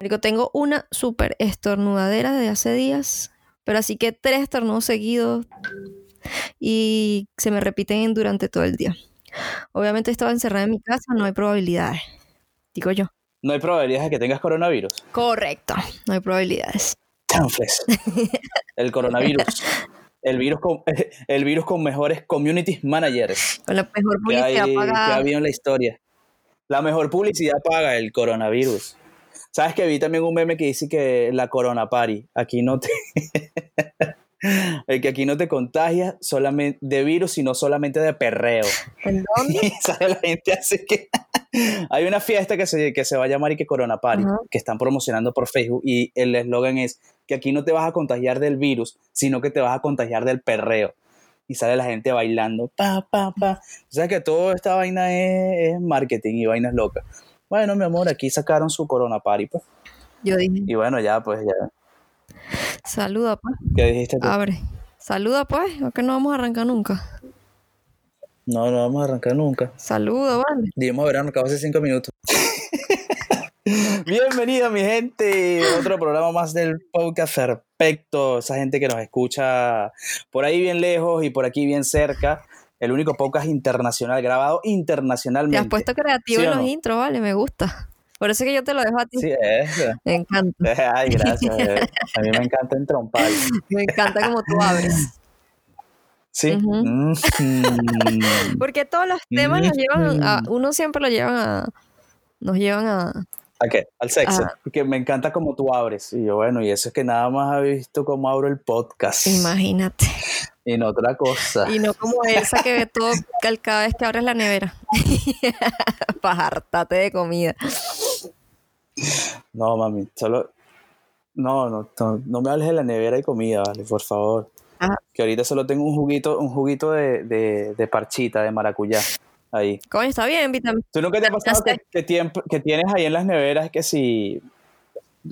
Marico, tengo una súper estornudadera de hace días, pero así que tres estornudos seguidos y se me repiten durante todo el día. Obviamente estaba encerrada en mi casa, no hay probabilidades, digo yo. No hay probabilidades de que tengas coronavirus. Correcto, no hay probabilidades. Chanfles. El coronavirus. El virus con, el virus con mejores community managers Con la mejor que, publicidad hay, que ha habido en la historia. La mejor publicidad paga el coronavirus. ¿Sabes que vi también un meme que dice que la corona party, aquí no te... el que aquí no te contagias solamente de virus, sino solamente de perreo. ¿En dónde? Y sale la gente así que... Hay una fiesta que se, que se va a llamar y que Corona Party, que están promocionando por Facebook y el eslogan es que aquí no te vas a contagiar del virus, sino que te vas a contagiar del perreo. Y sale la gente bailando, pa, pa, pa. O sea que toda esta vaina es, es marketing y vainas locas. Bueno, mi amor, aquí sacaron su Corona Party, pues. Yo dije, Y bueno, ya, pues, ya. saluda pues, ¿Qué dijiste tú? abre. Saluda pues, o que no vamos a arrancar nunca. No, no vamos a arrancar nunca. Saluda, vale. Debimos haber arrancado hace cinco minutos. Bienvenida, mi gente. Otro programa más del podcast perfecto. Esa gente que nos escucha por ahí bien lejos y por aquí bien cerca. El único podcast internacional, grabado Te internacionalmente. has puesto creativo ¿Sí en los no? intros, vale, me gusta. Por eso es que yo te lo dejo a ti. Sí, es. Me encanta. Ay, gracias. A mí me encanta entrompar. Me encanta como tú abres. Sí. Mm. Porque todos los temas nos llevan a. Uno siempre lo llevan a. Nos llevan a. ¿A qué? Al sexo. Ah. Porque me encanta como tú abres. Y yo, bueno, y eso es que nada más ha visto cómo abro el podcast. Imagínate. Y no otra cosa. Y no como Elsa que ve todo cada vez que abres la nevera. Para hartarte de comida. No, mami, solo. No, no, no, no me hables de la nevera y comida, vale, por favor. Ajá. Que ahorita solo tengo un juguito, un juguito de, de, de parchita, de maracuyá. Ahí. Coño, está bien, vitamina. ¿Tú nunca te ha pasado que, que, tiemp- que tienes ahí en las neveras que si.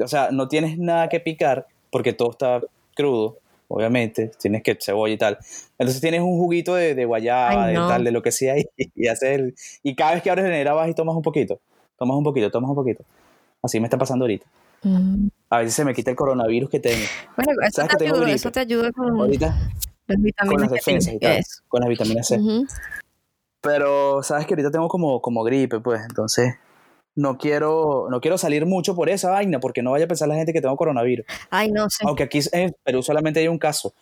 O sea, no tienes nada que picar porque todo está crudo, obviamente. Tienes que cebolla y tal. Entonces tienes un juguito de, de guayaba, Ay, de no. tal, de lo que sea. Y, y haces el- y cada vez que abres la nevera vas y tomas un poquito. Tomas un poquito, tomas un poquito. Así me está pasando ahorita. Mm. A veces se me quita el coronavirus que tengo. Bueno, eso ¿Sabes que te ayuda, eso te ayuda con Ahorita las con vitaminas las que defensas y tal. Con las vitaminas C. Ujú. Pero sabes que ahorita tengo como, como gripe, pues. Entonces no quiero, no quiero salir mucho por esa vaina porque no vaya a pensar la gente que tengo coronavirus. Ay, no sé. Aunque aquí en Perú solamente hay un caso.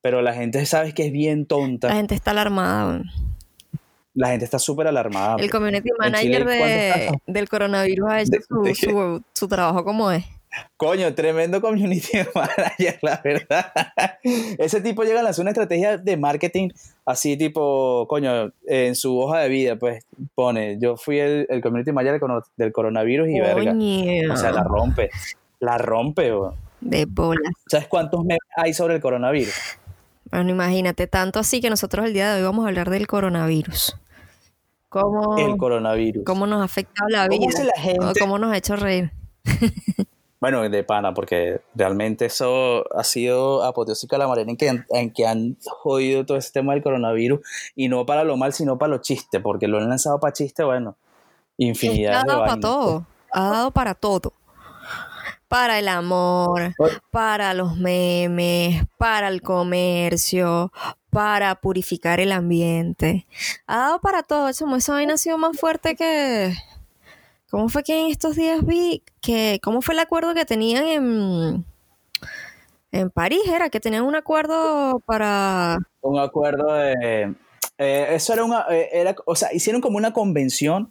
Pero la gente sabes que es bien La tonta. gente está alarmada. La gente está súper alarmada. El community En Chile, manager de, del coronavirus ha hecho De- su, de su, su trabajo como es. Coño, tremendo community manager, la verdad. Ese tipo llega a lanzar una estrategia de marketing así tipo, coño, en su hoja de vida, pues pone, yo fui el, el community manager del coro- del coronavirus y verga. O sea, la rompe. La rompe, weón. de bola. ¿Sabes cuántos memes hay sobre el coronavirus? Bueno, imagínate, tanto así que nosotros el día de hoy vamos a hablar del coronavirus. ¿Cómo, El coronavirus. cómo nos ha afectado la ¿Cómo vida? hace la o gente? ¿Cómo nos ha hecho reír? Bueno, de pana, porque realmente eso ha sido apoteósica la manera en que, han- en que han jodido todo ese tema del coronavirus y no para lo mal, sino para los chistes, porque lo han lanzado para chistes, bueno, infinidad ha de dado para vainas. todo. Ha dado para todo. Para el amor, para los memes, para el comercio, para purificar el ambiente. Ha dado para todo. Chamo, esa vaina ha sido más fuerte que... ¿Cómo fue que en estos días vi que... ¿Cómo fue el acuerdo que tenían en... En París era que tenían un acuerdo para... Un acuerdo de... eh, eso era una... eh, era, o sea, hicieron como una convención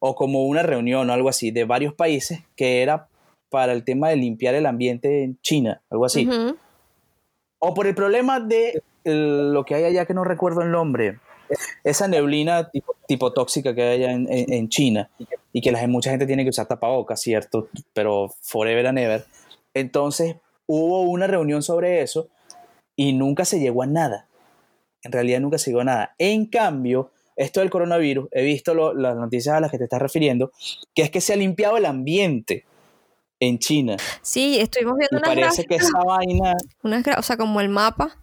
o como una reunión o algo así de varios países que era para el tema de limpiar el ambiente en China, algo así. O por el problema de el- lo que hay allá que no recuerdo el nombre. Esa neblina tipo, tóxica que hay en, China y que la, mucha gente tiene que usar tapabocas, ¿cierto? Pero forever and ever. Entonces hubo una reunión sobre eso y nunca se llegó a nada. En realidad nunca se llegó a nada. En cambio, esto del coronavirus, he visto las noticias a las que te estás refiriendo, que es que se ha limpiado el ambiente en China. Sí, estuvimos viendo Y unas parece que esa vaina, unas o sea, como el mapa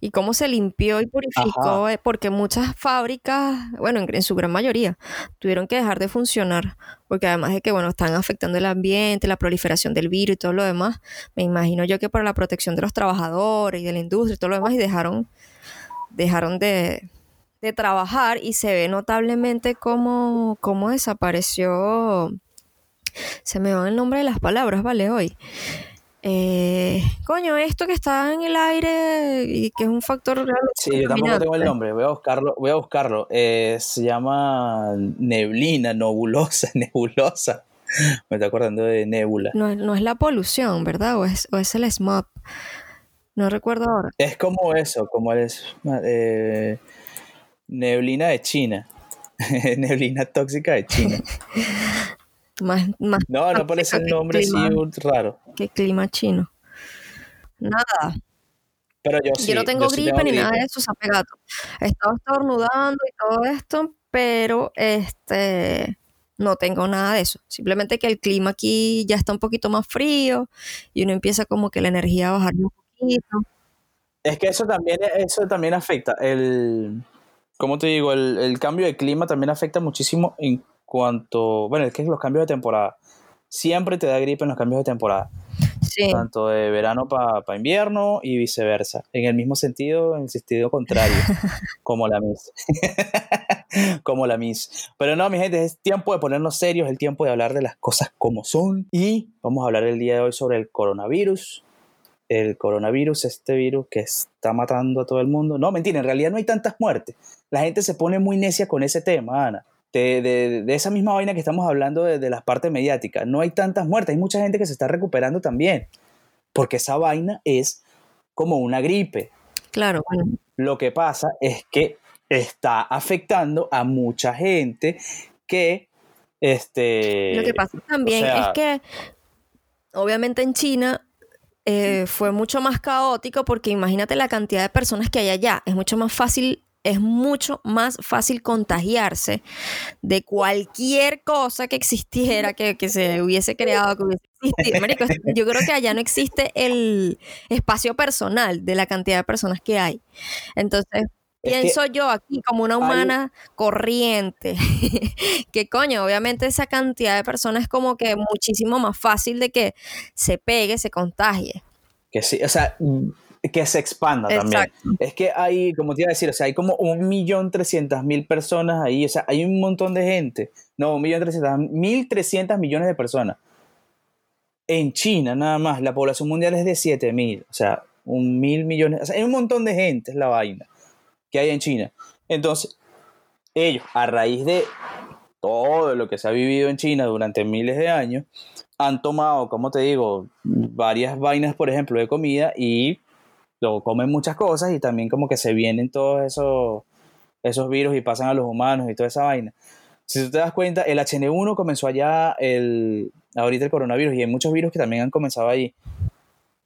y cómo se limpió y purificó, ajá, eh, porque muchas fábricas, bueno, en, en su gran mayoría, tuvieron que dejar de funcionar, porque además de que, bueno, están afectando el ambiente, la proliferación del virus y todo lo demás, me imagino yo que para la protección de los trabajadores y de la industria y todo lo demás, y dejaron, dejaron de, de trabajar y se ve notablemente cómo, cómo desapareció, se me va el nombre de las palabras, ¿vale? Hoy. Eh, coño, esto que está en el aire y que es un factor realmente sí, yo tampoco tengo el nombre, voy a buscarlo, voy a buscarlo. Eh, se llama neblina, nebulosa, nebulosa. Me está acordando de nebula. No, es- no es la polución, ¿verdad? O es, o es el smog. No recuerdo ahora. Es como eso, como es eh, neblina de China. neblina tóxica de China. Más, más No, no parece el nombre así clima, raro. que clima chino. Nada. Pero yo Yo sí, no tengo yo sí gripe tengo ni nada de eso, zapegato. He estado estornudando y todo esto, pero este no tengo nada de eso. Simplemente que el clima aquí ya está un poquito más frío y uno empieza como que la energía a bajar un poquito. Es que eso también, eso también afecta. El, ¿cómo te digo? El, el cambio de clima también afecta muchísimo en cuanto, bueno, es que los cambios de temporada. Siempre te da gripe en los cambios de temporada, Sí. tanto de verano para invierno y viceversa. En el mismo sentido, en el sentido contrario, como la Miss. como la Miss. Pero no, mi gente, es tiempo de ponernos serios, es el tiempo de hablar de las cosas como son. Y vamos a hablar el día de hoy sobre el coronavirus. El coronavirus, este virus que está matando a todo el mundo. No, mentira, en realidad no hay tantas muertes. La gente se pone muy necia con ese tema, Ana. De, de- de esa misma vaina que estamos hablando de, de las partes mediáticas. No hay tantas muertes, hay mucha gente que se está recuperando también. Porque esa vaina es como una gripe. Claro, bueno, Lo que pasa es que está afectando a mucha gente que, este, Lo que pasa también sea- es que, obviamente en China eh, fue mucho más caótico porque imagínate la cantidad de personas que hay allá. Es mucho más fácil, es mucho más fácil contagiarse de cualquier cosa que existiera, que, que se hubiese creado, que hubiese existido. Marico, yo creo que allá no existe el espacio personal de la cantidad de personas que hay. Entonces, Es que pienso yo aquí como una hay- humana corriente, que coño, obviamente esa cantidad de personas es como que muchísimo más fácil de que se pegue, se contagie. que sí, o sea, que se expanda también. Exacto. Es que hay, como te iba a decir, o sea, hay como un millón trescientas mil personas ahí, o sea, hay un montón de gente. No, un millón trescientas, mil trescientas millones de personas. En China, nada más, la población mundial es de siete mil, o sea, un mil millones, o sea, hay un montón de gente, es la vaina que hay en China. Entonces, ellos, a raíz de todo lo que se ha vivido en China durante miles de años, han tomado, como te digo, varias vainas, por ejemplo, de comida y lo comen muchas cosas y también como que se vienen todos esos, esos virus y pasan a los humanos y toda esa vaina. Si tú te das cuenta, el HN1 comenzó allá, el, ahorita el coronavirus, y hay muchos virus que también han comenzado ahí.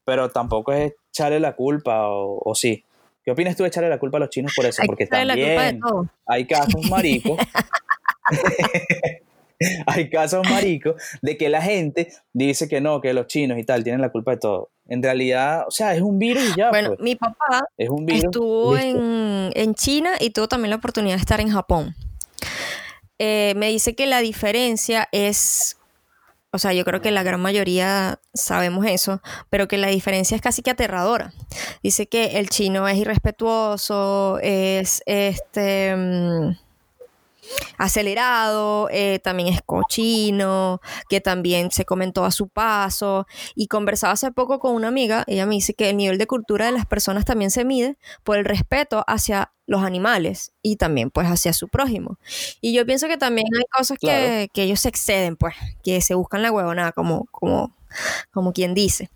Pero tampoco es echarle la culpa, o, o sí. ¿Qué opinas tú de echarle la culpa a los chinos por eso? Hay Porque que echarle la culpa de también todo. hay casos maricos. hay casos maricos de que la gente dice que no, que los chinos y tal tienen la culpa de todo. En realidad, o sea, es un virus y ya, Bueno, pues. mi papá Es un virus. estuvo en, en China y tuvo también la oportunidad de estar en Japón. Eh, me dice que la diferencia es, o sea, yo creo que la gran mayoría sabemos eso, pero que la diferencia es casi que aterradora. Dice que el chino es irrespetuoso, es este mm, acelerado, eh, también es cochino, que también se comentó a su paso. Y conversaba hace poco con una amiga, ella me dice que el nivel de cultura de las personas también se mide por el respeto hacia los animales y también pues hacia su prójimo. Y yo pienso que también hay cosas que, ellos se exceden, pues, que se buscan la huevonada, como, como, como quien dice.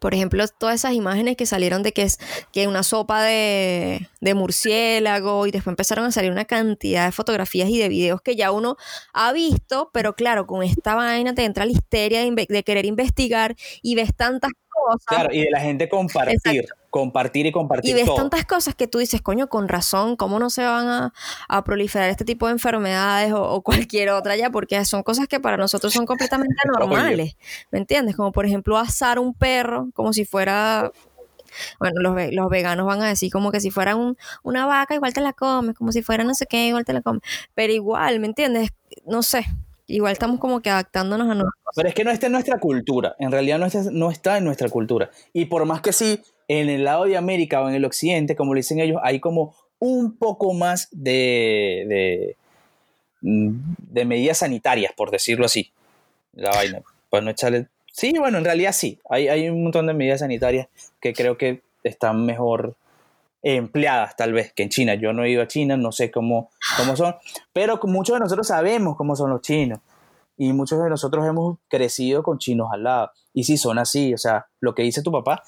Por ejemplo, todas esas imágenes que salieron de que es que una sopa de, de murciélago y después empezaron a salir una cantidad de fotografías y de videos que ya uno ha visto, pero claro, con esta vaina te entra la histeria de, de querer investigar y ves tantas cosas. Claro, y de la gente compartir, compartir y compartir. Y ves tantas cosas que tú dices, coño, con razón, ¿cómo no se van a, a proliferar este tipo de enfermedades o, o, cualquier otra ya? Porque son cosas que para nosotros son completamente normales, ¿me entiendes? Como por ejemplo asar un perro como si fuera bueno, los, los, veganos van a decir como que si fuera un, una vaca igual te la comes, como si fuera no sé qué, igual te la comes, pero igual, ¿me entiendes? No sé, igual estamos como que adaptándonos a nosotros. Pero es que no está en nuestra cultura, en realidad no está, en nuestra cultura. Y por más que sí, en el lado de América o en el occidente, como le dicen ellos, hay como un poco más de, de, medidas sanitarias, por decirlo así. La vaina, pues no echarle... Sí, bueno, en realidad sí, hay, hay un montón de medidas sanitarias que creo que están mejor empleadas tal vez que en China. Yo no he ido a China, no sé cómo, cómo son, pero muchos de nosotros sabemos cómo son los chinos y muchos de nosotros hemos crecido con chinos al lado. Y sí, son así, o sea, lo que dice tu papá,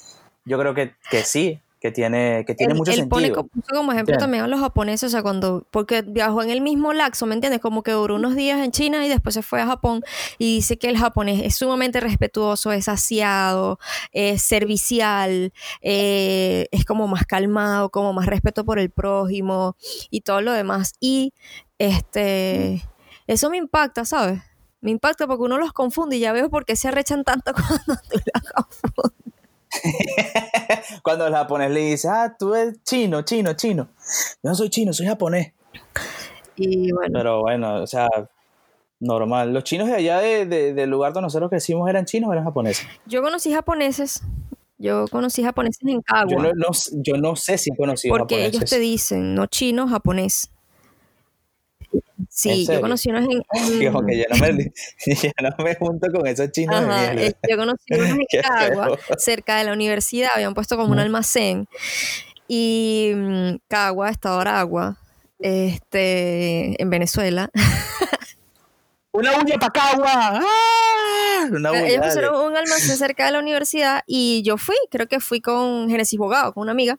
yo creo que, que sí, que tiene, que tiene él, mucho él sentido. Pone como ejemplo también a los japoneses, o sea, cuando, porque viajó en el mismo laxo, ¿me entiendes? Como que duró unos días en China y después se fue a Japón y dice que el japonés es sumamente respetuoso, es aseado, es servicial, eh, es como más calmado, como más respeto por el prójimo y todo lo demás. Y este, eso me impacta, ¿sabes? Me impacta porque uno los confunde y ya veo por qué se arrechan tanto cuando tú los confundes. Cuando el japonés le dice, ah, tú eres chino, chino, chino. Yo no soy chino, soy japonés. Y bueno. Pero bueno, o sea, normal. Los chinos de allá de, de, del lugar donde nosotros crecimos eran chinos o eran japoneses. Yo conocí japoneses. Yo conocí japoneses en Cagua. Yo no, no, yo no sé si he conocido Porque japoneses. ellos te dicen, no chino, japonés. Sí, yo conocí unos en. Como que yo no, me, yo no me junto con esos chinos Ajá, de mierda. yo conocí unos en Cagua, cerca de la universidad, habían puesto como un almacén. Y mm, Cagua, Estado Aragua, este, en Venezuela. ¡Una bulla para Cagua! ¡Ah! Una Ellos dale. pusieron un almacén cerca de la universidad y yo fui, creo que fui con Genesis Bogado, con una amiga.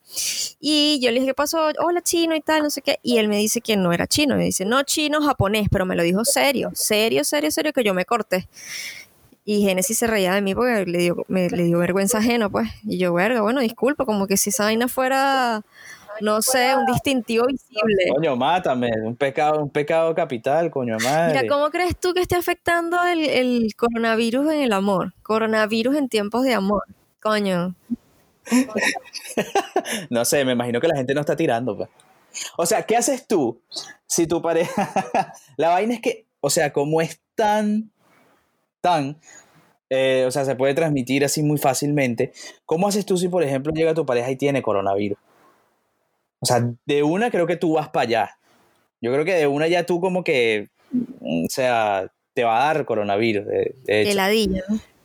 Y yo le dije, ¿qué pasó? Hola, chino y tal, no sé qué. Y él me dice que no era chino. Me dice, no, chino, japonés, pero me lo dijo serio, serio, serio, serio, que yo me corté. Y Genesis se reía de mí porque le dio, me, le dio vergüenza ajeno, pues. Y yo, verga, bueno, disculpa, como que si esa vaina fuera, no sé, un distintivo visible. Coño, mátame. Un pecado, un pecado capital, coño madre. Mira, ¿cómo crees tú que esté afectando el, el coronavirus en el amor? Coronavirus en tiempos de amor. Coño. No sé, me imagino que la gente no está tirando. pues. O sea, ¿qué haces tú si tu pareja... la vaina es que, o sea, como es tan, tan, eh, o sea, se puede transmitir así muy fácilmente, ¿cómo haces tú si, por ejemplo, llega tu pareja y tiene coronavirus? O sea, de una creo que tú vas para allá. Yo creo que de una ya tú como que, mm, o sea, te va a dar coronavirus, de, de.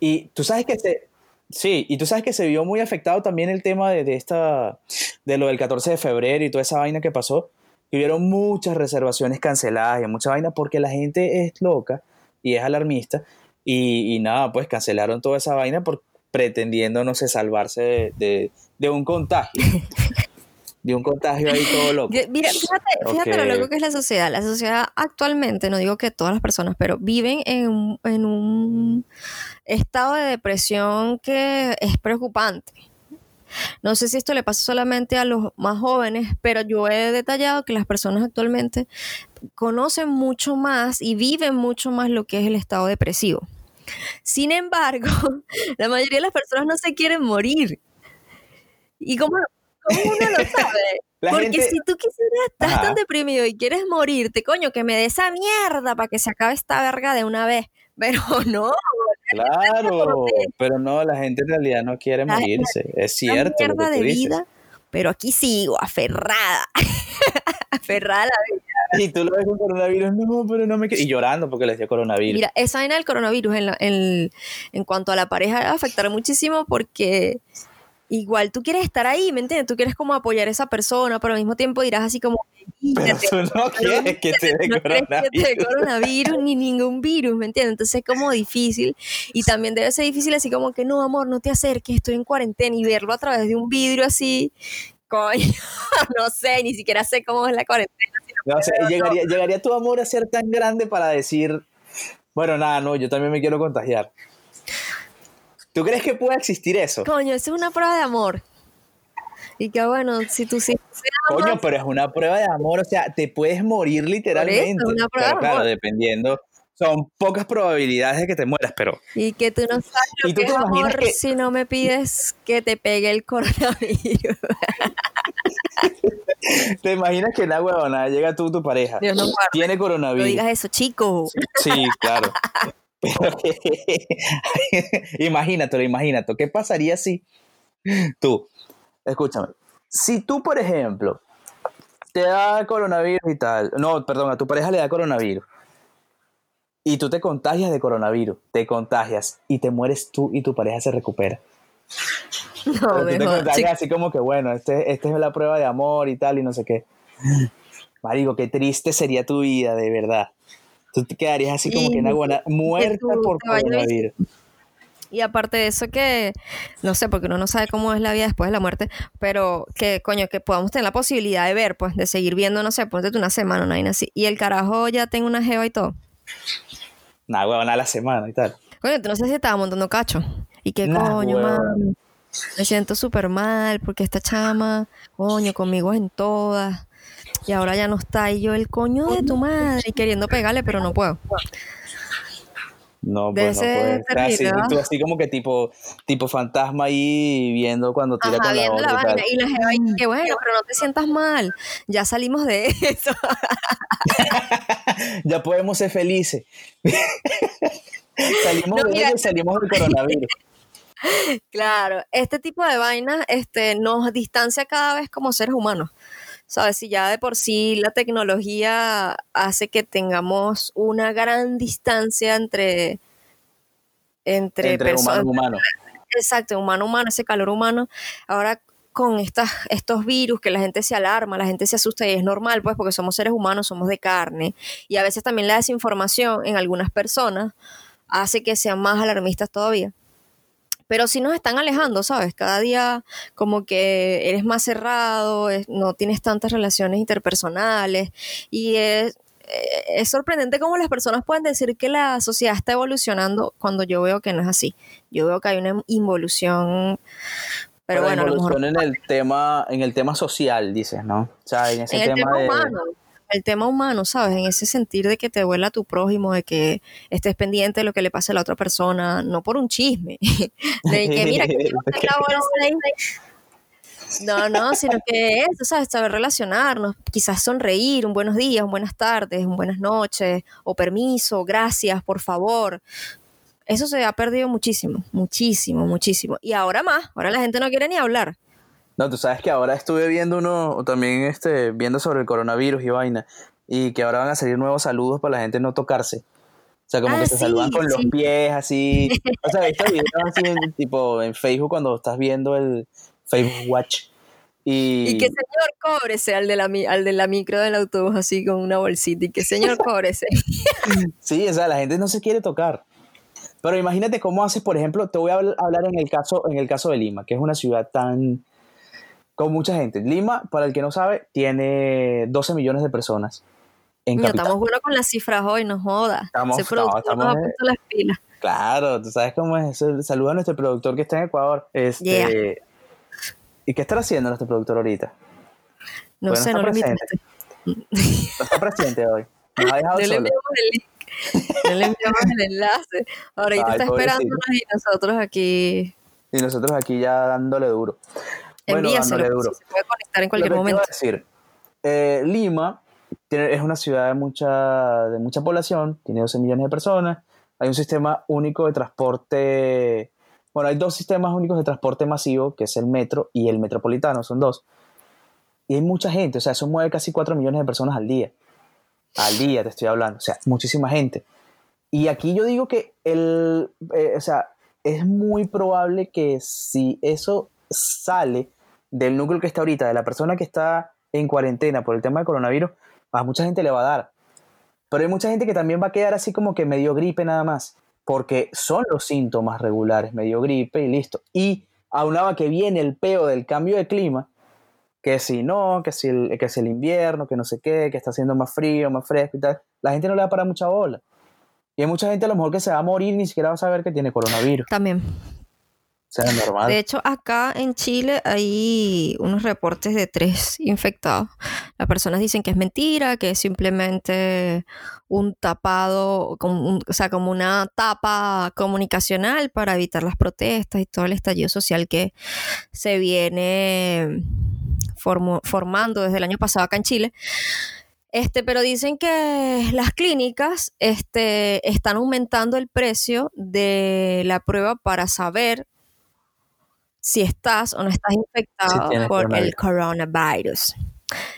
Y tú sabes que se, sí, y tú sabes que se vio muy afectado también el tema de, de esta, de lo del 14 de febrero y toda esa vaina que pasó. Y hubieron muchas reservaciones canceladas y mucha vaina porque la gente es loca y es alarmista. Y, y nada, pues cancelaron toda esa vaina por pretendiendo, no sé, salvarse de, de, de un contagio. de un contagio ahí todo loco. Mira, fíjate, fíjate lo loco que es la sociedad. La sociedad actualmente, no digo que todas las personas, pero viven en, en un estado de depresión que es preocupante. No sé si esto le pasa solamente a los más jóvenes, pero yo he detallado que las personas actualmente conocen mucho más y viven mucho más lo que es el estado depresivo. Sin embargo, la mayoría de las personas no se quieren morir. ¿Y cómo, cómo uno lo sabe? La Porque gente- si tú quisieras, estás Ajá. tan deprimido y quieres morirte, coño, que me dé esa mierda para que se acabe esta verga de una vez. Pero no, Claro, pero no, la gente en realidad no quiere La- morirse. Es una cierto. lo mierda de dices. vida, pero aquí sigo, aferrada. aferrada a la vida. Y tú lo ves con coronavirus, no, pero no me quiero. Y llorando porque les dio coronavirus. Mira, esa vaina del coronavirus en, la- en, en cuanto a la pareja va a afectar muchísimo porque igual tú quieres estar ahí, ¿me entiendes? Tú quieres como apoyar a esa persona, pero al mismo tiempo dirás así como, pero "Quítate, tú no quieres que te dé no crees que te coronavirus. coronavirus ni ningún virus, ¿me entiendes? Entonces es como difícil y también debe ser difícil así como que no, amor, no te acerques, estoy en cuarentena y verlo a través de un vidrio así, Coño, no sé, ni siquiera sé cómo es la cuarentena. No, llegaría, llegaría tu amor a ser tan grande para decir, bueno, nada, no, yo también me quiero contagiar. ¿Tú crees que pueda existir eso? Coño, eso es una prueba de amor. Y que bueno, si tú sí. Coño, pero es una prueba de amor, o sea, te puedes morir literalmente. una prueba de claro, amor. dependiendo. Son pocas probabilidades de que te mueras, pero Y que tú no sabes lo ¿Y tú que te es amor que- si no me pides que te pegue el coronavirus. te imaginas que la huevona llega tú, tu pareja, Dios no tiene No coronavirus. digas eso, chico. Sí, claro. Pero imagínatelo, imagínate. ¿Qué pasaría si tú, escúchame, si tú, por ejemplo, te da coronavirus y tal, no, perdón, a tu pareja le da coronavirus y tú te contagias de coronavirus, te contagias y te mueres tú y tu pareja se recupera. No, te contagias así como que, bueno, este, este es la prueba de amor y tal y no sé qué. Marico, qué triste sería tu vida, de verdad. Tú te quedarías así como que en agua, muerta tú por coronavirus. Y aparte de eso que, no sé, porque uno no sabe cómo es la vida después de la muerte, pero que, coño, que podamos tener la posibilidad de ver, pues, de seguir viendo, no sé, ponte tú una semana, una vaina así. Y el carajo ya tengo una jeva y todo. Nah, huevón, a la semana y tal. Coño, tú no sé si estaba montando cacho. Y qué Nah, coño, mami. Me siento súper mal porque esta chama, coño, conmigo es en todas. Y ahora ya no está. Y yo, el coño de tu madre, y queriendo pegarle, pero no puedo. No, pues no ser puede. O sea, así, tú así como que tipo, tipo fantasma ahí viendo cuando tira Ajá, con la viendo otra la y. Y la jeva, y que bueno, pero no te sientas mal. Ya salimos de eso. ya podemos ser felices. salimos No, de mira. ello y salimos del coronavirus. Claro, este tipo de vainas este, nos distancia cada vez como seres humanos. ¿Sabes? Si ya de por sí la tecnología hace que tengamos una gran distancia entre, entre, Entre personas. humano. Exacto, humano humano, ese calor humano. Ahora con estas, estos virus que la gente se alarma, la gente se asusta y es normal, pues porque somos seres humanos, somos de carne. Y a veces también la desinformación en algunas personas hace que sean más alarmistas todavía. Pero sí nos están alejando, ¿sabes? Cada día como que eres más cerrado, es- no tienes tantas relaciones interpersonales y es, eh, es sorprendente cómo las personas pueden decir que la sociedad está evolucionando cuando yo veo que no es así. Yo veo que hay una involución, pero, bueno, a lo mejor evolución en el tema, en el tema social, dices, ¿no? O sea, en ese en el tema, tema de. humano, el tema humano, ¿sabes? En ese sentir de que te duela tu prójimo, de que estés pendiente de lo que le pase a la otra persona, no por un chisme, de que mira, que. No, no, sino que eso, ¿sabes? Saber relacionarnos, quizás sonreír, un buenos días, un buenas tardes, un buenas noches, o permiso, gracias, por favor. Eso se ha perdido muchísimo, muchísimo, muchísimo. Y ahora más, ahora la gente no quiere ni hablar. No, tú sabes que ahora estuve viendo uno, también este, viendo sobre el coronavirus y vaina, y que ahora van a salir nuevos saludos para la gente no tocarse. O sea, como Ah, que se sí, saludan con los pies, así. O sea, ¿viste videos así en, tipo en Facebook cuando estás viendo el Facebook Watch? Y, Y que señor cóbrese al de la, al de la micro del autobús así con una bolsita y que señor cóbrese. Sí, o sea, la gente no se quiere tocar. Pero imagínate cómo haces, por ejemplo, te voy a habl- hablar en el caso, en el caso de Lima, que es una ciudad tan con mucha gente. Lima, para el que no sabe, tiene 12 millones de personas en Mira, estamos buenos con las cifras hoy, no joda. Estamos- Ese productor no, estamos nos ha puesto las pilas. Claro, tú sabes cómo es. Saluda a nuestro productor que está en Ecuador. Este, ¿Y qué está haciendo nuestro productor ahorita? No Bueno, sé, no lo presente. No está presente hoy. Nos ha dejado No le solo. enviamos el link. No le enviamos el enlace. Ahorita Ay, está esperándonos y nosotros aquí. Y nosotros aquí ya dándole duro. Bueno, Envíaselo. duro. Se puede conectar en cualquier momento. a decir, eh, Lima tiene- es una ciudad de mucha, de mucha población, tiene 12 millones de personas. Hay un sistema único de transporte. Bueno, hay dos sistemas únicos de transporte masivo, que es el metro y el metropolitano, son dos. Y hay mucha gente, o sea, eso mueve casi 4 millones de personas al día. Al día te estoy hablando, o sea, muchísima gente. Y aquí yo digo que el, eh, o sea, es muy probable que si eso sale del núcleo que está ahorita, de la persona que está en cuarentena por el tema del coronavirus, a mucha gente le va a dar. Pero hay mucha gente que también va a quedar así como que medio gripe nada más, porque son los síntomas regulares, medio gripe y listo. Y aunaba que viene el peo del cambio de clima, que si no, que si, el, que es el invierno, que no sé qué, que está haciendo más frío, más fresco y tal. La gente no le da para mucha bola. Y hay mucha gente a lo mejor que se va a morir ni siquiera va a saber que tiene coronavirus. También. De hecho, acá en Chile hay unos reportes de tres infectados. Las personas dicen que es mentira, que es simplemente un tapado, o sea, como una tapa comunicacional para evitar las protestas y todo el estallido social que se viene formando desde el año pasado acá en Chile. Este, pero dicen que las clínicas este, están aumentando el precio de la prueba para saber si estás o no estás infectado por el coronavirus.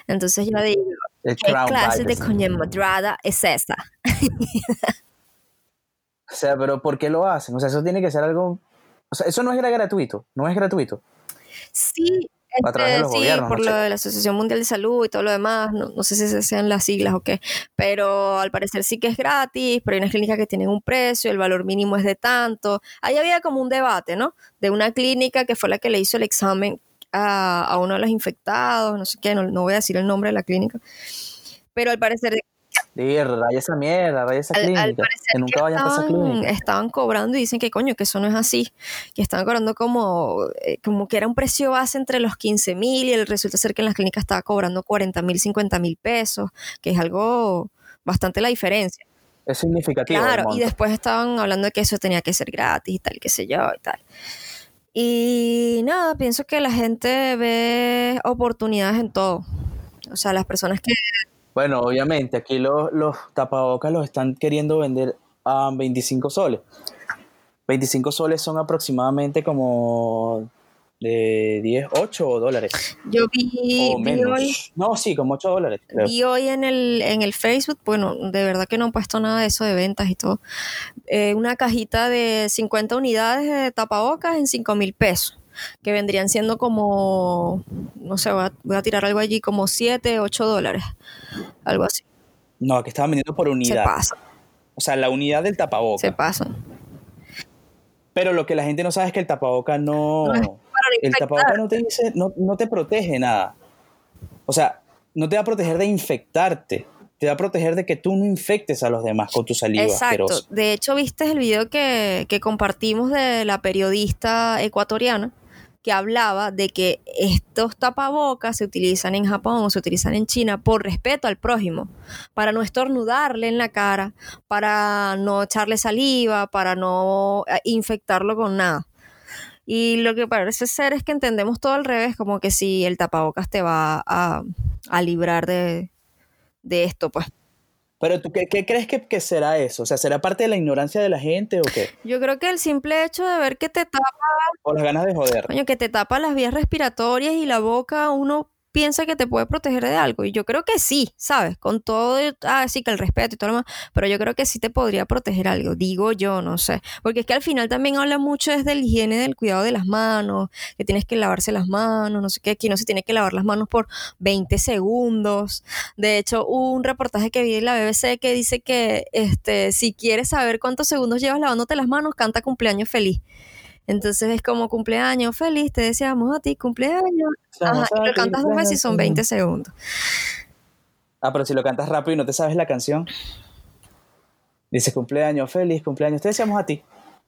Entonces yo digo, El ¿qué clase de coña madrada es esa? O sea, pero ¿por qué lo hacen? O sea, eso tiene que ser algo... O sea, eso no es gra- gratuito, no es gratuito. Sí, A través de este, los sí, gobiernos, por no lo de la Asociación Mundial de Salud y todo lo demás, no, no sé si esas sean las siglas o qué, pero al parecer sí que es gratis, pero hay unas clínicas que tienen un precio, el valor mínimo es de tanto. Ahí había como un debate, ¿no? De una clínica que fue la que le hizo el examen a, a uno de los infectados, no sé qué, no, no voy a decir el nombre de la clínica, pero al parecer Sí, raya esa mierda, raya esa al, clínica. Que nunca vayan a esa estaban, clínica. estaban cobrando y dicen que coño, que eso no es así, que estaban cobrando como, eh, como que era un precio base entre los 15 mil y el resulta ser que en las clínicas estaba cobrando 40 mil, 50 mil pesos, que es algo bastante la diferencia. Es significativo. Claro, y después estaban hablando de que eso tenía que ser gratis y tal, qué sé yo y tal. Y nada, pienso que la gente ve oportunidades en todo. O sea, las personas que Bueno, obviamente, aquí los, los tapabocas los están queriendo vender a 25 soles. 25 soles son aproximadamente como de 10, 8 dólares. yo vi, o vi hoy, No, sí, como 8 dólares. creo. Vi hoy en el, en el Facebook, bueno, de verdad que no han puesto nada de eso de ventas y todo, eh, una cajita de 50 unidades de tapabocas en 5 mil pesos, que vendrían siendo como, no sé, voy a, voy a tirar algo allí, como 7, 8 dólares, algo así. No, que estaban vendiendo por Se unidad. pasa, O sea, la unidad del tapaboca. se pasan. Pero lo que la gente no sabe es que el tapaboca no. El tapaboca no te dice, no, no te protege nada. O sea, no te va a proteger de infectarte. Te va a proteger de que tú no infectes a los demás con tu saliva Exacto. asquerosa. De hecho, viste el video que, que compartimos de la periodista ecuatoriana que hablaba de que estos tapabocas se utilizan en Japón o se utilizan en China por respeto al prójimo, para no estornudarle en la cara, para no echarle saliva, para no eh, infectarlo con nada. Y lo que parece ser es que entendemos todo al revés, como que si el tapabocas te va a, a librar de, de esto, pues. Pero tú, ¿qué, qué crees que, que será eso? O sea, ¿será parte de la ignorancia de la gente o qué? Yo creo que el simple hecho de ver que te tapa, O las ganas de joder. coño, que te tapa las vías respiratorias y la boca, uno piensa que te puede proteger de algo. Y yo creo que sí, ¿sabes? Con todo, ah, sí, que el respeto y todo lo demás, pero yo creo que sí te podría proteger algo, digo yo, no sé. Porque es que al final también habla mucho desde la higiene, del cuidado de las manos, que tienes que lavarse las manos, no sé qué, aquí no se tiene que lavar las manos por 20 segundos. De hecho, un reportaje que vi en la BBC que dice que este, si quieres saber cuántos segundos llevas lavándote las manos, canta cumpleaños feliz. Entonces es como cumpleaños feliz, te deseamos a ti cumpleaños. Ajá, y lo cantas dos veces y son 20 segundos. Ah, pero si lo cantas rápido y no te sabes la canción. Dices cumpleaños, feliz cumpleaños. Te deseamos a ti.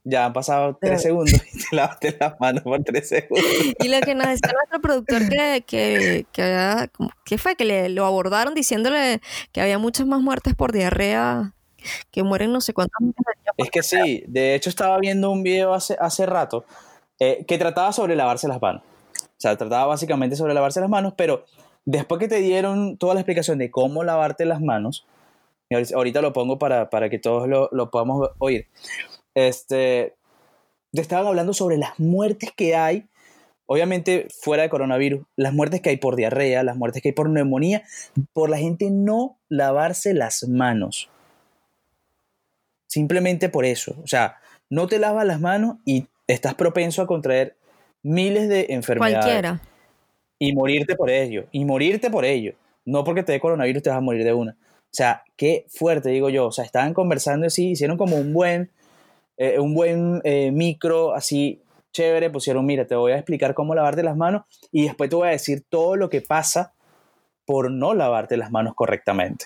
Ya han pasado tres segundos y te lavaste las manos por tres segundos. Y lo que nos decía nuestro productor que, que, que, que fue que le, lo abordaron diciéndole que había muchas más muertes por diarrea, que mueren no sé cuántos. Es que sí, de hecho estaba viendo un video hace, hace rato eh, que trataba sobre lavarse las manos. O sea, trataba básicamente sobre lavarse las manos, pero después que te dieron toda la explicación de cómo lavarte las manos, y ahorita- ahorita lo pongo para, para que todos lo, lo podamos oír, este, te estaban hablando sobre las muertes que hay, obviamente fuera de coronavirus, las muertes que hay por diarrea, las muertes que hay por neumonía, por la gente no lavarse las manos. Simplemente por eso. O sea, no te lavas las manos y estás propenso a contraer miles de enfermedades. Cualquiera. Y morirte por ello. Y morirte por ello. No porque te dé coronavirus te vas a morir de una. O sea, qué fuerte, digo yo. O sea, estaban conversando así, hicieron como un buen, eh, un buen eh, micro, así, chévere, pusieron, mira, te voy a explicar cómo lavarte las manos y después te voy a decir todo lo que pasa por no lavarte las manos correctamente.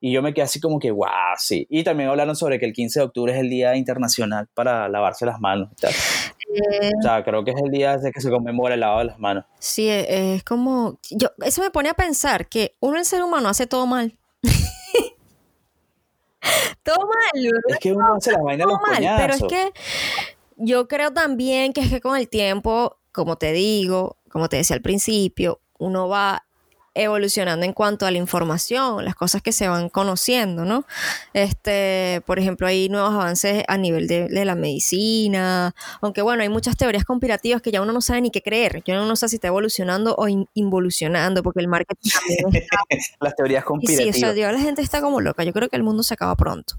Y yo me quedé así como que, wow, sí. Y también hablaron sobre que el 15 de octubre es el Día Internacional para lavarse las manos. Eh, o sea, creo que es el día de que se conmemora el lavado de las manos. Sí, e, es como... Yo, eso me pone a pensar que uno, el ser humano, hace todo mal. todo mal. Es que uno hace las vainas los mal, Pero es que yo creo también que es que con el tiempo, como te digo, como te decía al principio, uno va evolucionando en cuanto a la información, las cosas que se van conociendo, ¿no? Este, por ejemplo, hay nuevos avances a nivel de, la medicina, aunque bueno, hay muchas teorías conspirativas que ya uno no sabe ni qué creer, yo no sé si está evolucionando o involucionando, porque el marketing también Las teorías conspirativas. sí, o sea, la gente está como loca, yo creo que el mundo se acaba pronto.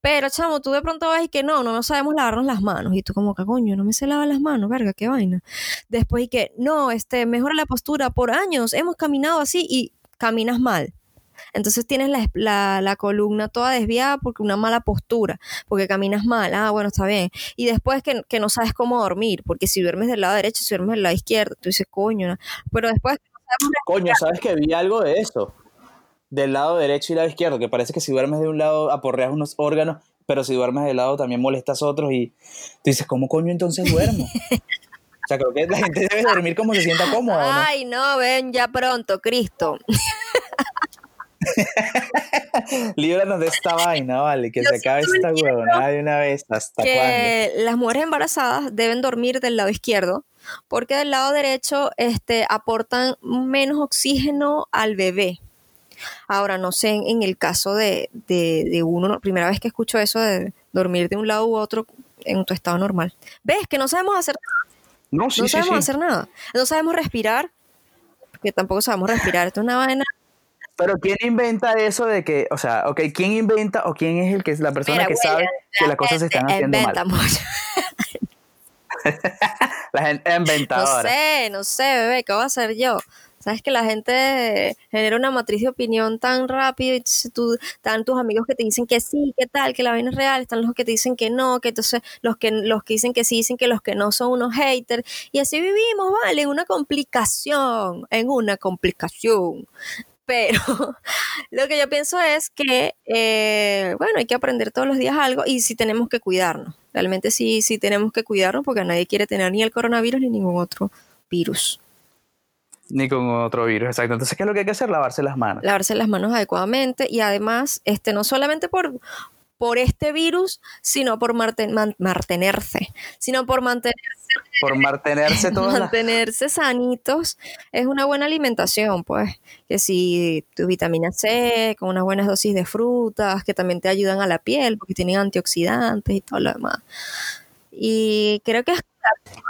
Pero, chamo, tú de pronto vas y que no, no, no sabemos lavarnos las manos, y tú como que, coño, no me sé lavar las manos, verga, qué vaina. Después y que, no, este, mejora la postura, por años hemos caminado así y caminas mal. Entonces tienes la, columna toda desviada porque una mala postura, porque caminas mal, ah, bueno, está bien. Y después que, no sabes cómo dormir, porque si duermes del lado derecho, si duermes del lado izquierdo, tú dices, coño, pero después... Coño, ¿sabes que vi algo de eso? Del lado derecho y lado izquierdo, que parece que si duermes de un lado aporreas unos órganos, pero si duermes del lado también molestas otros y tú dices, ¿cómo coño entonces duermo? sea, creo que la gente debe dormir como se sienta cómoda. Ay, no, ven ya pronto, Cristo. Líbranos de esta vaina, vale, que se acabe esta huevonada de una vez. ¿Hasta que las mujeres embarazadas deben dormir del lado izquierdo, porque del lado derecho este, aportan menos oxígeno al bebé. Ahora, no sé en, el caso de, de, de, uno, primera vez que escucho eso de dormir de un lado u otro en tu estado normal. ¿Ves que no sabemos hacer no, sí, no sabemos hacer nada. No sabemos respirar, porque tampoco sabemos respirar. Esto es una vaina. Pero ¿quién inventa eso de que, o sea, ok, quién inventa o quién es el que es la persona que sabe que las cosas se están haciendo inventa mal? Mucho. la gente inventadora. No sé, no sé, bebé, ¿qué voy a hacer yo? Sabes que la gente genera una matriz de opinión tan rápido y tú, están tus amigos que te dicen que sí, que tal, que la vaina es real, están los que te dicen que no, que entonces los que los que dicen que sí dicen que los que no son unos haters y así vivimos, vale, en una complicación, en una complicación. Pero lo que yo pienso es que, eh, bueno, hay que aprender todos los días algo y sí tenemos que cuidarnos. Realmente sí, sí tenemos que cuidarnos porque nadie quiere tener ni el coronavirus ni ningún otro virus. Ni con otro virus, exacto. Entonces, ¿qué es lo que hay que hacer? Lavarse las manos. Lavarse las manos adecuadamente y además, este, no solamente por, por este virus, sino por mantenerse, sino por mantenerse. Por mantenerse todos. mantenerse sanitos. Es una buena alimentación, pues. Que si tu vitamina C, con unas buenas dosis de frutas, que también te ayudan a la piel, porque tienen antioxidantes y todo lo demás. Y creo que es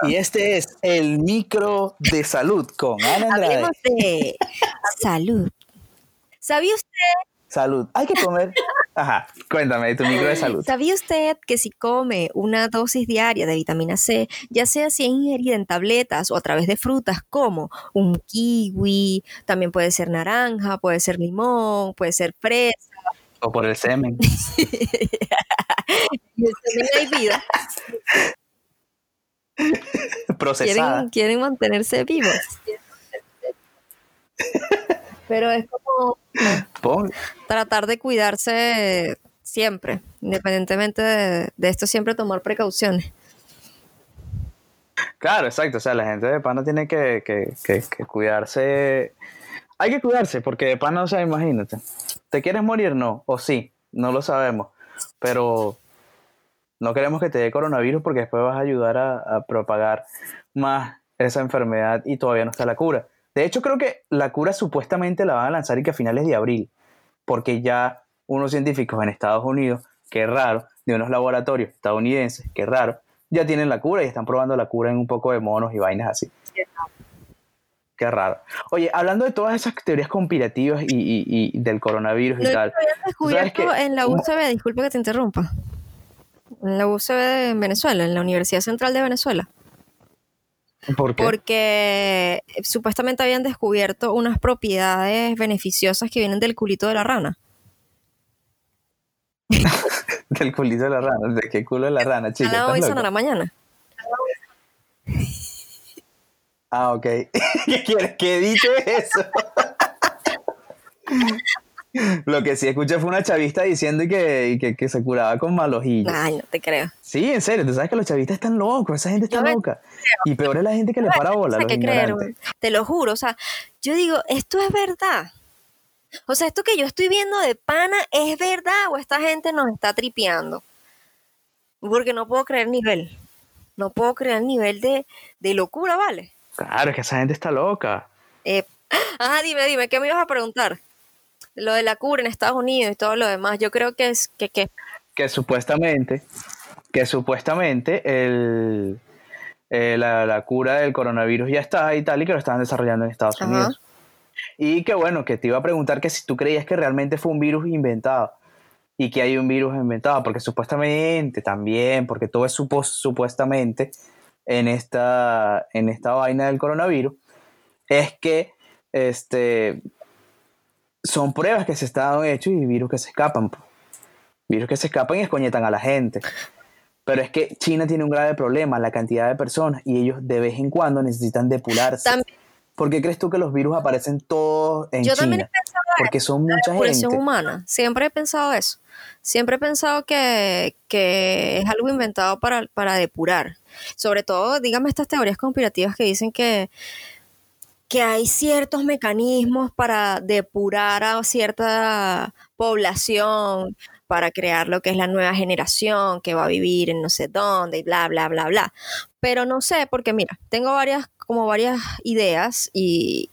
y este es el micro de salud con Ana Andrade. Hablemos de salud. ¿Sabía usted? Salud. Hay que comer. Ajá, cuéntame tu micro de salud. ¿Sabía usted que si come una dosis diaria de vitamina C, ya sea si es ingerida en tabletas o a través de frutas como un kiwi, también puede ser naranja, puede ser limón, puede ser fresa? O por el semen. y el semen hay vida. Procesada. Quieren, mantenerse vivos. Pero es como tratar de cuidarse siempre, independientemente de, esto, siempre tomar precauciones. Claro, exacto. O sea, la gente de pana tiene que, cuidarse. Hay que cuidarse, porque de pana, o sea, imagínate. ¿Te quieres morir? No. O sí, no lo sabemos. Pero no queremos que te dé coronavirus porque después vas a ayudar a, propagar más esa enfermedad y todavía no está la cura. De hecho, creo que la cura supuestamente la van a lanzar y que a finales de abril, porque ya unos científicos en Estados Unidos, que raro, de unos laboratorios estadounidenses, que raro, ya tienen la cura y están probando la cura en un poco de monos y vainas así. Qué raro. Oye, hablando de todas esas teorías conspirativas y, del coronavirus y tal. descubierto en la UCB, disculpe que te interrumpa en la UCB en Venezuela, en la Universidad Central de Venezuela. ¿Por qué? Porque eh, supuestamente habían descubierto unas propiedades beneficiosas que vienen del culito de la rana. del culito de la rana, ¿de qué culo de la rana, chica? hoy sonará mañana. Ah, ok. ¿Qué quieres que edite eso? Lo que sí escuché fue una chavista diciendo que, que, se curaba con malojillo. Ay, no te creo. Sí, en serio, tú sabes que los chavistas están locos, esa gente está loca. Y peor es la gente que le para bola. que creer, te lo juro, o sea, yo digo, esto es verdad. O sea, esto que yo estoy viendo de pana es verdad o esta gente nos está tripeando. Porque no puedo creer nivel. No puedo creer el nivel de, de locura, ¿vale? Claro, es que esa gente está loca. Eh, ah, dime, dime, ¿qué me ibas a preguntar? Lo de la cura en Estados Unidos y todo lo demás, yo creo que es que... Que, supuestamente, que supuestamente el, eh, la, cura del coronavirus ya está y tal, y que lo estaban desarrollando en Estados Unidos. Y que bueno, que te iba a preguntar que si tú creías que realmente fue un virus inventado y que hay un virus inventado, porque supuestamente también, porque todo es supuestamente en esta, en esta vaina del coronavirus, es que este, son pruebas que se están hechas y virus que se escapan. Virus que se escapan y escoñetan a la gente. Pero es que China tiene un grave problema, la cantidad de personas, y ellos de vez en cuando necesitan depurarse. ¿Por qué crees tú que los virus aparecen todos en Yo China? También Porque son mucha la gente. humana. Siempre he pensado eso. Siempre he pensado que, es algo inventado para, para depurar. Sobre todo, dígame estas teorías conspirativas que dicen que que hay ciertos mecanismos para depurar a cierta población, para crear lo que es la nueva generación que va a vivir en no sé dónde y bla, bla, bla, bla. Pero no sé, porque mira, tengo varias, como varias ideas y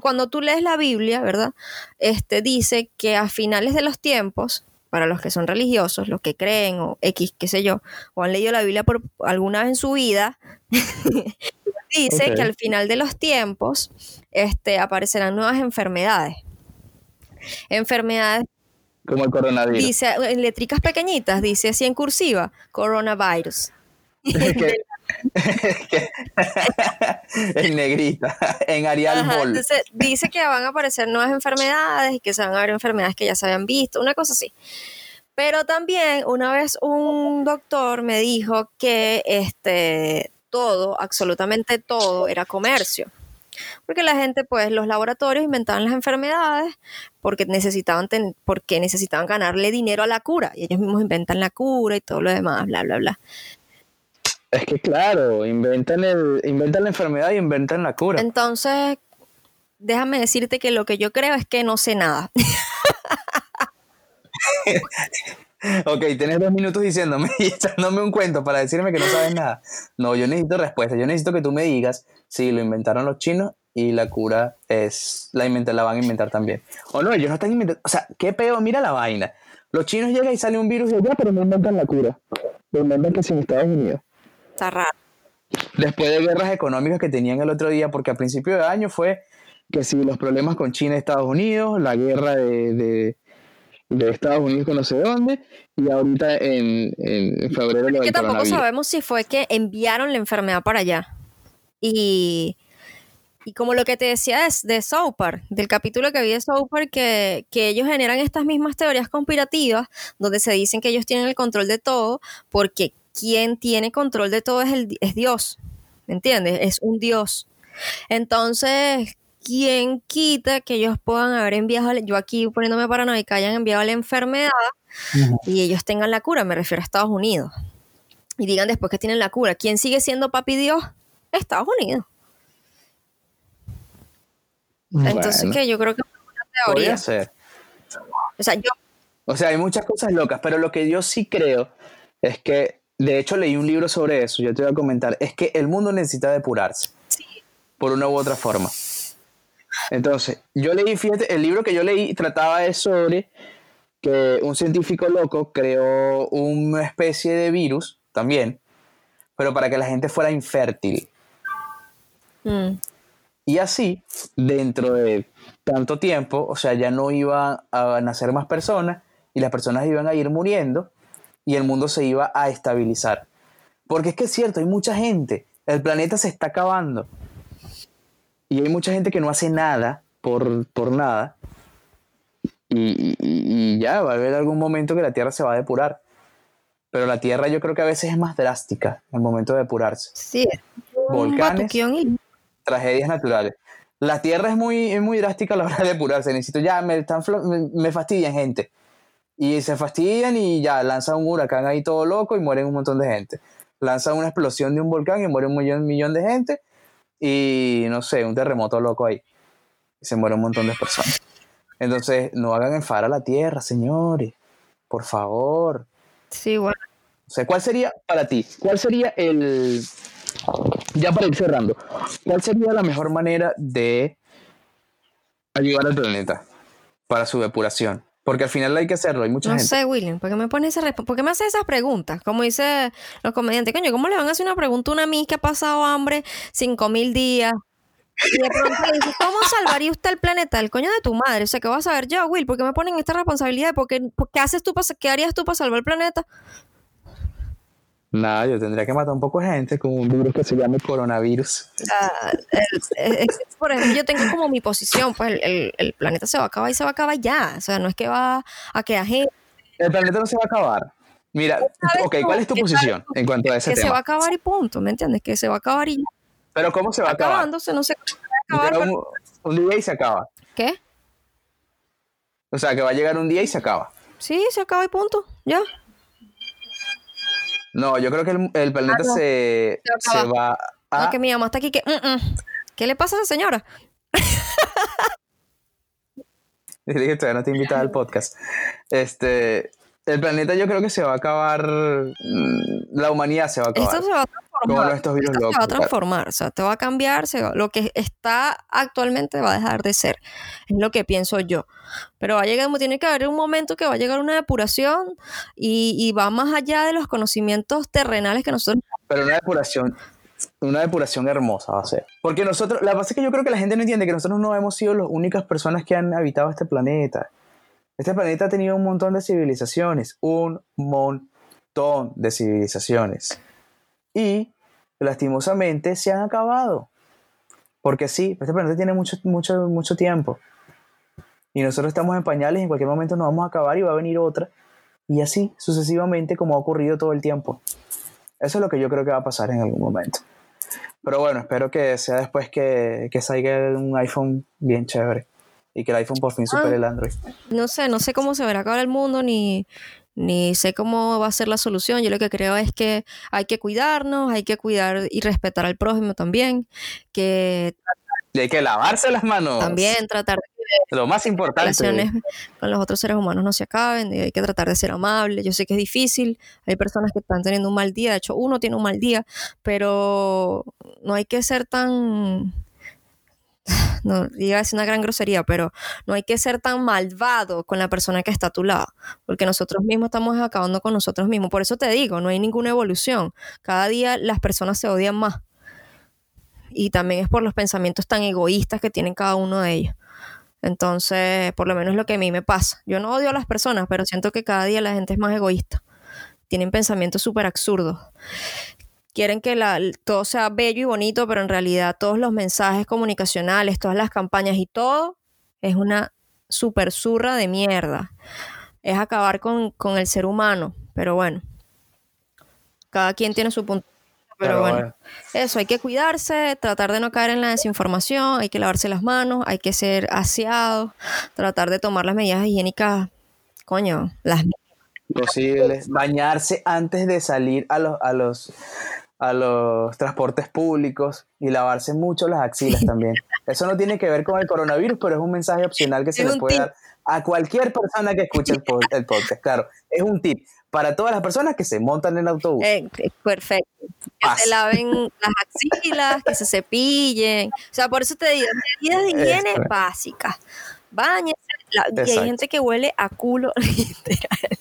cuando tú lees la Biblia, ¿verdad? Este dice que a finales de los tiempos, para los que son religiosos, los que creen o X, qué sé yo, o han leído la Biblia por alguna vez en su vida, dice que al final de los tiempos este, aparecerán nuevas enfermedades. Enfermedades. Como el coronavirus. Dice, en letricas pequeñitas, dice así en cursiva, coronavirus. en negrita, en Arial Entonces dice que van a aparecer nuevas enfermedades y que se van a ver enfermedades que ya se habían visto, una cosa así. Pero también una vez un doctor me dijo que este todo, absolutamente todo, era comercio. Porque la gente, pues, los laboratorios inventaban las enfermedades porque necesitaban, porque necesitaban ganarle dinero a la cura. Y ellos mismos inventan la cura y todo lo demás, bla, bla, bla. Es que claro, inventan, el, inventan la enfermedad y inventan la cura. Entonces, déjame decirte que lo que yo creo es que no sé nada. ok, tienes dos minutos diciéndome y echándome un cuento para decirme que no sabes nada. No, yo necesito respuesta. Yo necesito que tú me digas si lo inventaron los chinos y la cura es la la van a inventar también. O no, ellos no están inventando. O sea, qué peor, mira la vaina. Los chinos llegan y sale un virus de allá, pero no inventan la cura. Lo inventan que en Estados Unidos. Está raro. Después de guerras económicas que tenían el otro día, porque a principio de año fue que si los problemas con China y Estados Unidos, la guerra de de Estados Unidos con no sé dónde y ahorita en, en febrero lo que tampoco sabemos si fue que enviaron la enfermedad para allá y, y como lo que te decía es de Soapar, del capítulo que vi de Soapar, que, que ellos generan estas mismas teorías conspirativas donde se dicen que ellos tienen el control de todo porque quien tiene control de todo es, el, es Dios, ¿me entiendes? Es un Dios. Entonces, ¿quién quita que ellos puedan haber enviado, yo aquí poniéndome paranoica, hayan enviado la enfermedad y ellos tengan la cura, me refiero a Estados Unidos. Y digan después que tienen la cura. ¿Quién sigue siendo papi Dios? Estados Unidos. Entonces, que yo creo que es una teoría. ser. O sea, yo. O sea, hay muchas cosas locas, pero lo que yo sí creo es que, de hecho, leí un libro sobre eso, yo te voy a comentar, es que el mundo necesita depurarse. Sí. Por una u otra forma. Entonces, yo leí, fíjate, el libro que yo leí trataba de sobre que un científico loco creó una especie de virus también, pero para que la gente fuera infértil. Mm. Y así, dentro de tanto tiempo, o sea, ya no iban a nacer más personas y las personas iban a ir muriendo y el mundo se iba a estabilizar. Porque es que es cierto, hay mucha gente, el planeta se está acabando y hay mucha gente que no hace nada por, por nada. Y, ya va a haber algún momento que la Tierra se va a depurar. Pero la Tierra yo creo que a veces es más drástica en el momento de depurarse. Sí. Volcanes, tragedias naturales. La Tierra es muy, es muy drástica a la hora de depurarse. Necesito ya, me, están, me, me fastidian gente. Y se fastidian y ya lanzan un huracán ahí todo loco y mueren un montón de gente. Lanzan una explosión de un volcán y muere un millón, millón de gente. Y no sé, un terremoto loco ahí. Y se muere un montón de personas. Entonces, no hagan enfadar a la Tierra, señores. Por favor. Sí, bueno. O sea, ¿cuál sería para ti? ¿Cuál sería el. Ya para ir cerrando, ¿cuál sería la mejor manera de ayudar al planeta para su depuración? Porque al final hay que hacerlo, hay mucha No gente. sé, William, ¿por qué me pones esa ¿Por qué me haces esas preguntas? Como dice los comediantes, coño, ¿cómo le van a hacer una pregunta a una mí que ha pasado hambre cinco mil días? Y de pronto le dices, ¿cómo salvaría usted el planeta? El coño de tu madre. O sea, ¿qué vas a saber yo, Will? ¿Por qué me ponen esta responsabilidad? ¿Por qué, por qué haces tú pa- ¿Qué harías tú para salvar el planeta? Nada, yo tendría que matar un poco de gente con un virus que se llame coronavirus. Ah, el- el- el- por ejemplo, yo tengo como mi posición, pues el, planeta se va a acabar y se va a acabar ya. O sea, no es que va a quedar gente El planeta no se va a acabar. Mira, ok, ¿cuál es tu ¿qué sabes posición en cuanto a ese que se va a tema? acabar y punto, ¿me entiendes? Que se va a acabar y ya. Pero ¿cómo se va a acabar? acabándose, no sé cómo se va a acabar. Pero- un, un día y se acaba. ¿Qué? O sea, que va a llegar un día y se acaba. Sí, se acaba y punto. Ya. No, yo creo que el, el planeta Ah, no. se, Se va a se acabar. va a... No, que mi mamá está aquí que. "Mm, mm". ¿Qué le pasa a esa señora? Dile que todavía no te invitaba al podcast. Este, el planeta yo creo que se va a acabar, mm, la humanidad se va a acabar. Esto se va a Como transformar. estos virus Esto se va locos. a transformar. O sea, te va a cambiar. se va- lo que está actualmente va a dejar de ser. Es lo que pienso yo. Pero va a llegar, tiene que haber un momento que va a llegar una depuración y, y va más allá de los conocimientos terrenales que nosotros. Pero una depuración, una depuración hermosa va a ser. Porque nosotros, la base es que yo creo que la gente no entiende que nosotros no hemos sido las únicas personas que han habitado este planeta. Este planeta ha tenido un montón de civilizaciones, un montón de civilizaciones. Y lastimosamente se han acabado. Porque sí, este planeta tiene mucho, mucho, mucho tiempo. Y nosotros estamos en pañales y en cualquier momento nos vamos a acabar y va a venir otra. Y así sucesivamente como ha ocurrido todo el tiempo. Eso es lo que yo creo que va a pasar en algún momento. Pero bueno, espero que sea después que, que salga un iPhone bien chévere. Y que el iPhone por fin supere Ah. el Android. no sé, no sé cómo se verá acabar el mundo, ni, ni sé cómo va a ser la solución. Yo lo que creo es que hay que cuidarnos, hay que cuidar y respetar al prójimo también, que Y hay que lavarse las manos. también tratar de Lo más las importante. relaciones con los otros seres humanos no se acaben, y hay que tratar de ser amable. Yo sé que es difícil, hay personas que están teniendo un mal día, de hecho uno tiene un mal día, pero no hay que ser tan no iba a decir una gran grosería, pero no hay que ser tan malvado con la persona que está a tu lado, porque nosotros mismos estamos acabando con nosotros mismos. Por eso te digo, no hay ninguna evolución. Cada día las personas se odian más. Y también es por los pensamientos tan egoístas que tienen cada uno de ellos. Entonces, por lo menos lo que a mí me pasa. Yo no odio a las personas, pero siento que cada día la gente es más egoísta. Tienen pensamientos súper absurdos quieren que la- todo sea bello y bonito, pero en realidad todos los mensajes comunicacionales, todas las campañas y todo es una super zurra de mierda. Es acabar con, con el ser humano, pero bueno, cada quien tiene su punto. Pero, Pero bueno, bueno. eso, hay que cuidarse, tratar de no caer en la desinformación, hay que lavarse las manos, hay que ser aseados, tratar de tomar las medidas higiénicas, coño, las posibles. Bañarse antes de salir a los, a los, a los transportes públicos y lavarse mucho las axilas también. Eso no tiene que ver con el coronavirus, pero es un mensaje opcional que se le puede tip. dar a cualquier persona que escuche el, pod- el podcast. Claro, es un tip para todas las personas que se montan en el autobús. Eh, eh, perfecto. Que Paz. se laven las axilas, que se cepillen. O sea, por eso te digo, medidas de higiene Eso. básicas. Báñense. la- y hay gente que huele a culo. literal.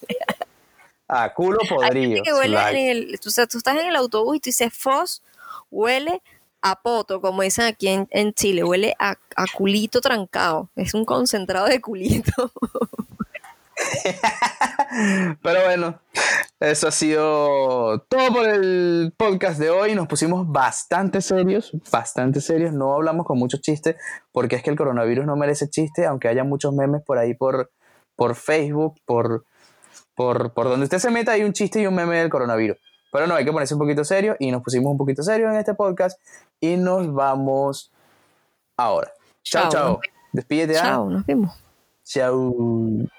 A culo podrido. que huele like. en el. O sea, tú estás en el autobús y tú dices, Fos huele a poto, como dicen aquí en, en Chile. Huele a, a culito trancado. Es un concentrado de culito. Pero bueno, eso ha sido todo por el podcast de hoy. Nos pusimos bastante serios, bastante serios. No hablamos con muchos chistes porque es que el coronavirus no merece chiste, aunque haya muchos memes por ahí por, por Facebook, por, por, por donde usted se meta hay un chiste y un meme del coronavirus. Pero no, hay que ponerse un poquito serio y nos pusimos un poquito serios en este podcast y nos vamos ahora. Chao, Chao, chao. Despídete. Chao, nos vemos. Chao.